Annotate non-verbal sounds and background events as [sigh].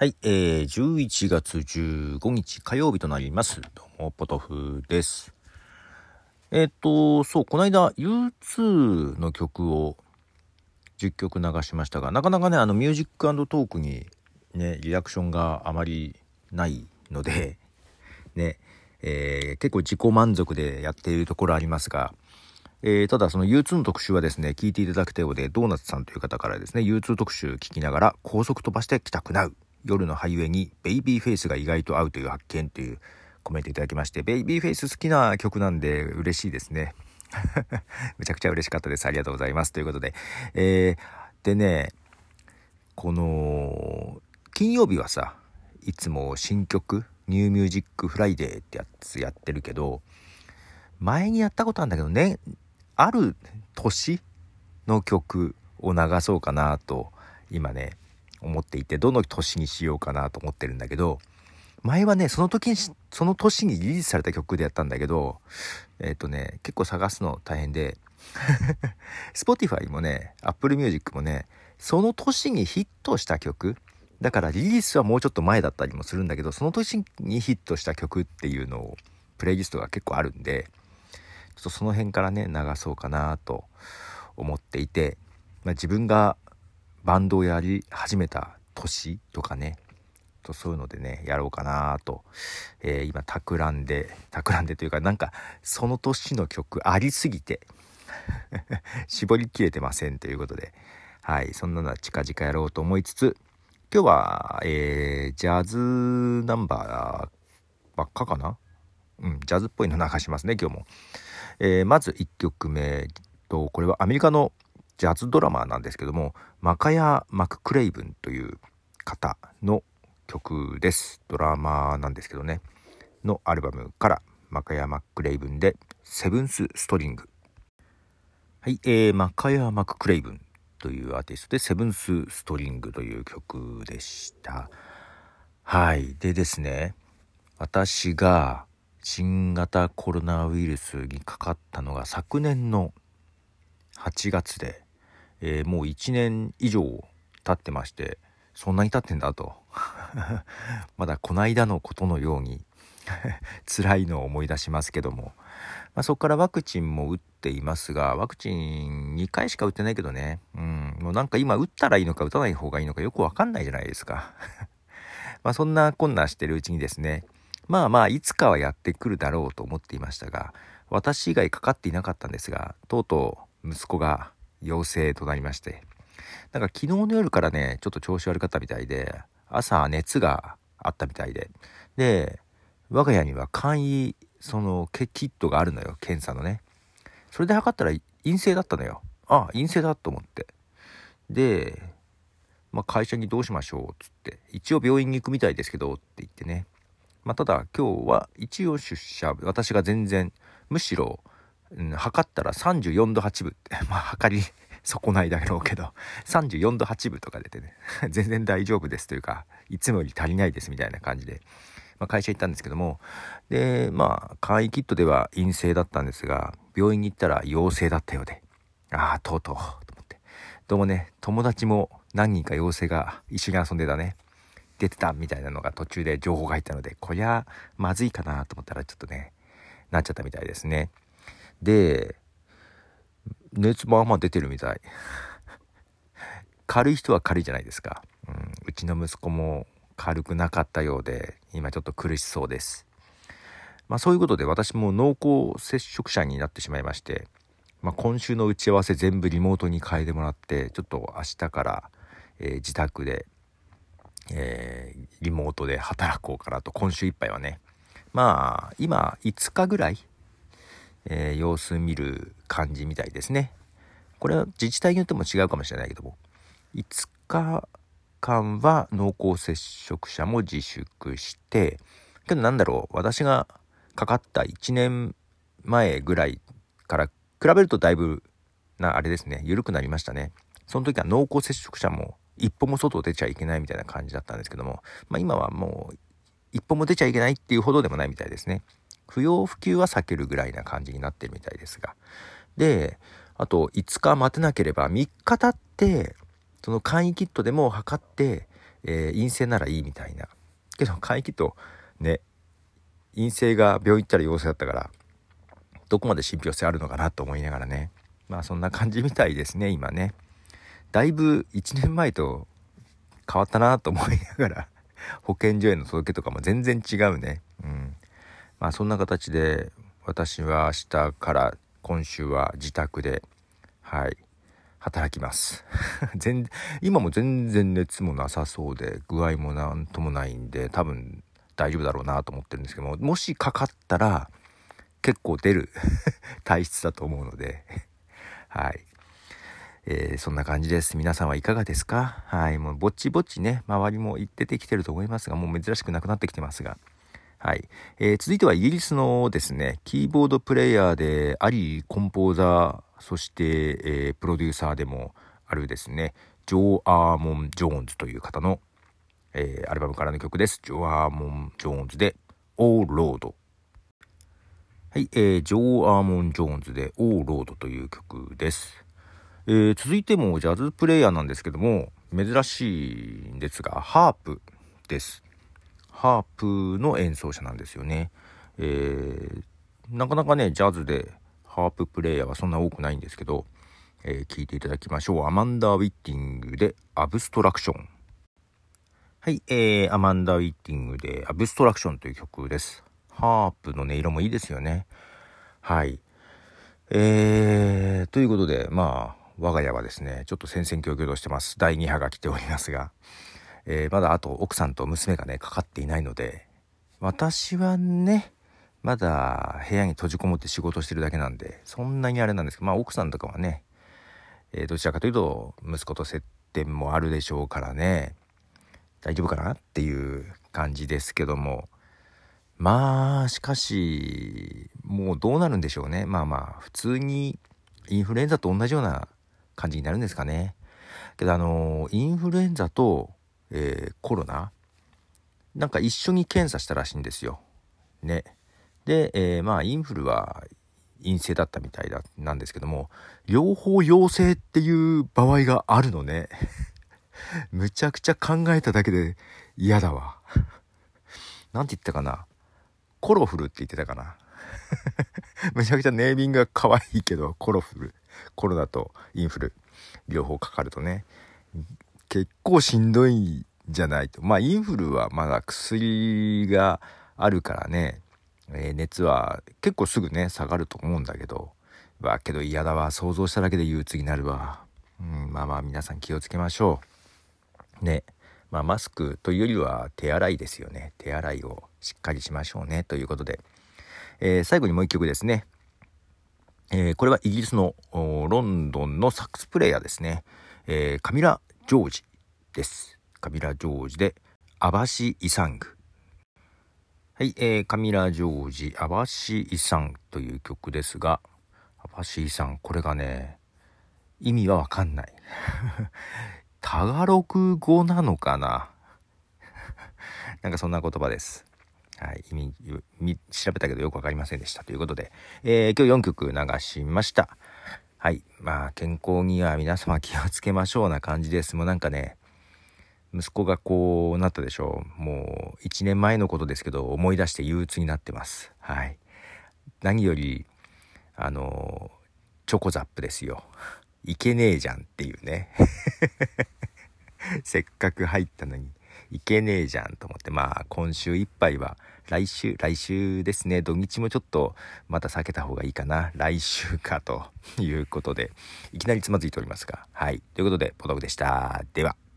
はい、えー、11月15日火曜日となります。どうも、ポトフです。えーっと、そう、この間 U2 の曲を10曲流しましたが、なかなかね、あの、ミュージックトークにね、リアクションがあまりないので、[laughs] ね、えー結構自己満足でやっているところありますが、えーただその U2 の特集はですね、聞いていただくたようで、ドーナツさんという方からですね、U2 特集聞きながら高速飛ばして帰宅なう。夜のハイウェイにベイビーフェイスが意外と合うという発見というコメントいただきまして、ベイビーフェイス好きな曲なんで嬉しいですね。[laughs] めちゃくちゃ嬉しかったです。ありがとうございます。ということで。えーでね、この、金曜日はさ、いつも新曲、 New Music Friday ってやつやってるけど、前にやったことあるんだけどね、ある年の曲を流そうかなと、今ね、思っていて、どの年にしようかなと思ってるんだけど、前はね、その時に、その年にリリースされた曲でやったんだけど、えっ、とね、結構探すの大変で、[laughs] Spotify もね、Apple Music もね、その年にヒットした曲、だからリリースはもうちょっと前だったりもするんだけど、その年にヒットした曲っていうのを、プレイリストが結構あるんで、ちょっとその辺からね、流そうかなと思っていて、まあ、自分がバンドをやり始めた年とかね、とそういうのでね、やろうかなと、えー今、企んで、企んでというか、なんか、その年の曲ありすぎて、[laughs] 絞りきれてませんということで、はい、そんなのは近々やろうと思いつつ、今日は、えージャズナンバーばっかかな？うん、ジャズっぽいの流しますね、今日も。えーまず1曲目と、これはアメリカのジャズドラマーなんですけども、マカヤ・マククレイブンという方の曲です。ドラマーなんですけどね。のアルバムから、マカヤ・マククレイブンで、セブンス・ストリング。はい、えー、マカヤ・マククレイブンというアーティストで、セブンス・ストリングという曲でした。はい。でですね、私が新型コロナウイルスにかかったのが昨年の8月で、えーもう1年以上経ってまして、そんなに経ってんだと。[laughs] まだこないだのことのように [laughs] 辛いのを思い出しますけども、まあ、そこからワクチンも打っていますが、ワクチン2回しか打ってないけどね、うん、もうなんか今打ったらいいのか打たない方がいいのかよくわかんないじゃないですか。[laughs] まあそんなこんなしてるうちにですね、まあまあいつかはやってくるだろうと思っていましたが、私以外かかっていなかったんですが、とうとう息子が陽性となりまして、なんか昨日の夜からね、ちょっと調子悪かったみたいで、朝熱があったみたいで、で、我が家には簡易、その、キットがあるのよ、検査のね。それで測ったら陰性だったのよ。あ、陰性だと思って。で、まあ、会社にどうしましょうっつって、一応病院に行くみたいですけどって言ってね。まあ、ただ今日は一応出社、私が全然、むしろ、うん、測ったら34度8分って、[laughs] まあ、測り [laughs] 損ないだろうけど、34度8分とか出てね、[laughs] 全然大丈夫ですというか、いつもより足りないですみたいな感じで、まあ、会社行ったんですけども、で、まあ、簡易キットでは陰性だったんですが、病院に行ったら陽性だったようで、ああ、とうとう、と思って。どうもね、友達も何人か陽性が一緒に遊んでたね、出てたみたいなのが途中で情報が入ったので、こりゃまずいかなと思ったらちょっとね、なっちゃったみたいですね。で、熱まあんま出てるみたい。[laughs] 軽い人は軽いじゃないですか。うん、うちの息子も軽くなかったようで、今ちょっと苦しそうです。まあそういうことで私も濃厚接触者になってしまいまして、まあ今週の打ち合わせ全部リモートに変えてもらって、ちょっと明日から、えー自宅で、えーリモートで働こうかなと、今週いっぱいはね。まあ今5日ぐらい、えー様子見る感じみたいですね。これは自治体によっても違うかもしれないけども、5日間は濃厚接触者も自粛して、けどなんだろう、私がかかった1年前ぐらいから比べるとだいぶな、あれですね、緩くなりましたね。その時は濃厚接触者も一歩も外出ちゃいけないみたいな感じだったんですけども、まあ今はもう一歩も出ちゃいけないっていうほどでもないみたいですね。不要不急は避けるぐらいな感じになってるみたいですが。で、あと5日待てなければ3日経って、その簡易キットでも測って、えー、陰性ならいいみたいな。けど会議とね陰性が病院行ったら陽性だったからどこまで信憑性あるのかなと思いながらね。まあそんな感じみたいですね今ね。だいぶ1年前と変わったなと思いながら保健所への届けとかも全然違うね。うん。まあそんな形で私は明日から今週は自宅ではい働きます。[laughs] 全今も全然熱もなさそうで具合もなんともないんで多分大丈夫だろうなと思ってるんですけどももしかかったら結構出る [laughs] 体質だと思うのではい、えー、そんな感じです。皆さんはいかがですか？はい。もうぼちぼちね周りも出てきてると思いますがもう珍しくなくなってきてますが。はい。えー、続いてはイギリスのですね、キーボードプレイヤーであり、コンポーザー、そして、えー、プロデューサーでもあるですね、ジョー・アーモン・ジョーンズという方の、えー、アルバムからの曲です。ジョー・アーモン・ジョーンズで、 Oh Lord。はい、えー、ジョー・アーモン・ジョーンズで、 Oh Lord という曲です。えー、続いてもジャズプレイヤーなんですけども、珍しいんですが、ハープです。ハープの演奏者なんですよね。えー、なかなかね、ジャズでハーププレイヤーはそんな多くないんですけど、えー、聞いていただきましょう。アマンダー・ウィッティングでアブストラクション。はい、えー、アマンダー・ウィッティングでアブストラクションという曲です。ハープの音色もいいですよね。はい。えー、ということで、まあ、我が家はですね、ちょっと戦々恐々としてます。第2波が来ておりますが、えー、まだあと奥さんと娘がね、かかっていないので、私はね、まだ部屋に閉じこもって仕事してるだけなんで、そんなにあれなんですけど、まあ奥さんとかはね、えー、どちらかというと、息子と接点もあるでしょうからね、大丈夫かなっていう感じですけども、まあ、しかし、もうどうなるんでしょうね。まあまあ、普通にインフルエンザと同じような感じになるんですかね。けどあの、インフルエンザとえー、コロナ？なんか一緒に検査したらしいんですよ。ね。で、えー、まあインフルは陰性だったみたいだなんですけども両方陽性っていう場合があるのね。[laughs] むちゃくちゃ考えただけで嫌だわ。なんて言ったかな？コロフルって言ってたかな？[laughs] むちゃくちゃネーミングが可愛いけど、コロフル。コロナとインフル。両方かかるとね。結構しんどいんじゃないと。まあ、インフルはまだ薬があるからね、えー、熱は結構すぐね、下がると思うんだけど、わ、けど嫌だわ。想像しただけで憂鬱になるわ。うん、まあまあ皆さん気をつけましょう。ね。まあマスクというよりは手洗いですよね。手洗いをしっかりしましょうね。ということで。えー、最後にもう一曲ですね。えー、これはイギリスのロンドンのサックスプレイヤーですね。えー、カミラ・ジョージです。カミラ・ジョージで、アバシ・イサング。はい、えー、カミラ・ジョージ、アバシ・イサンという曲ですが、アバシ・イサン、これがね、意味はわかんない。[laughs] タガログ語なのかな？[laughs] なんかそんな言葉です。はい、意味、調べたけどよくわかりませんでした。ということで、えー、今日4曲流しました。はい。まあ、健康には皆様気をつけましょうな感じです。もうなんかね、息子がこうなったでしょう。もう1年前のことですけど、思い出して憂鬱になってます。はい。何より、あの、チョコザップですよ。いけねえじゃんっていうね。[laughs] せっかく入ったのに、いけねえじゃんと思って、まあ、今週いっぱいは来週、来週ですね、土日もちょっとまた避けた方がいいかな。来週かということで、いきなりつまずいておりますが。はい。ということで、ポトフでした。では。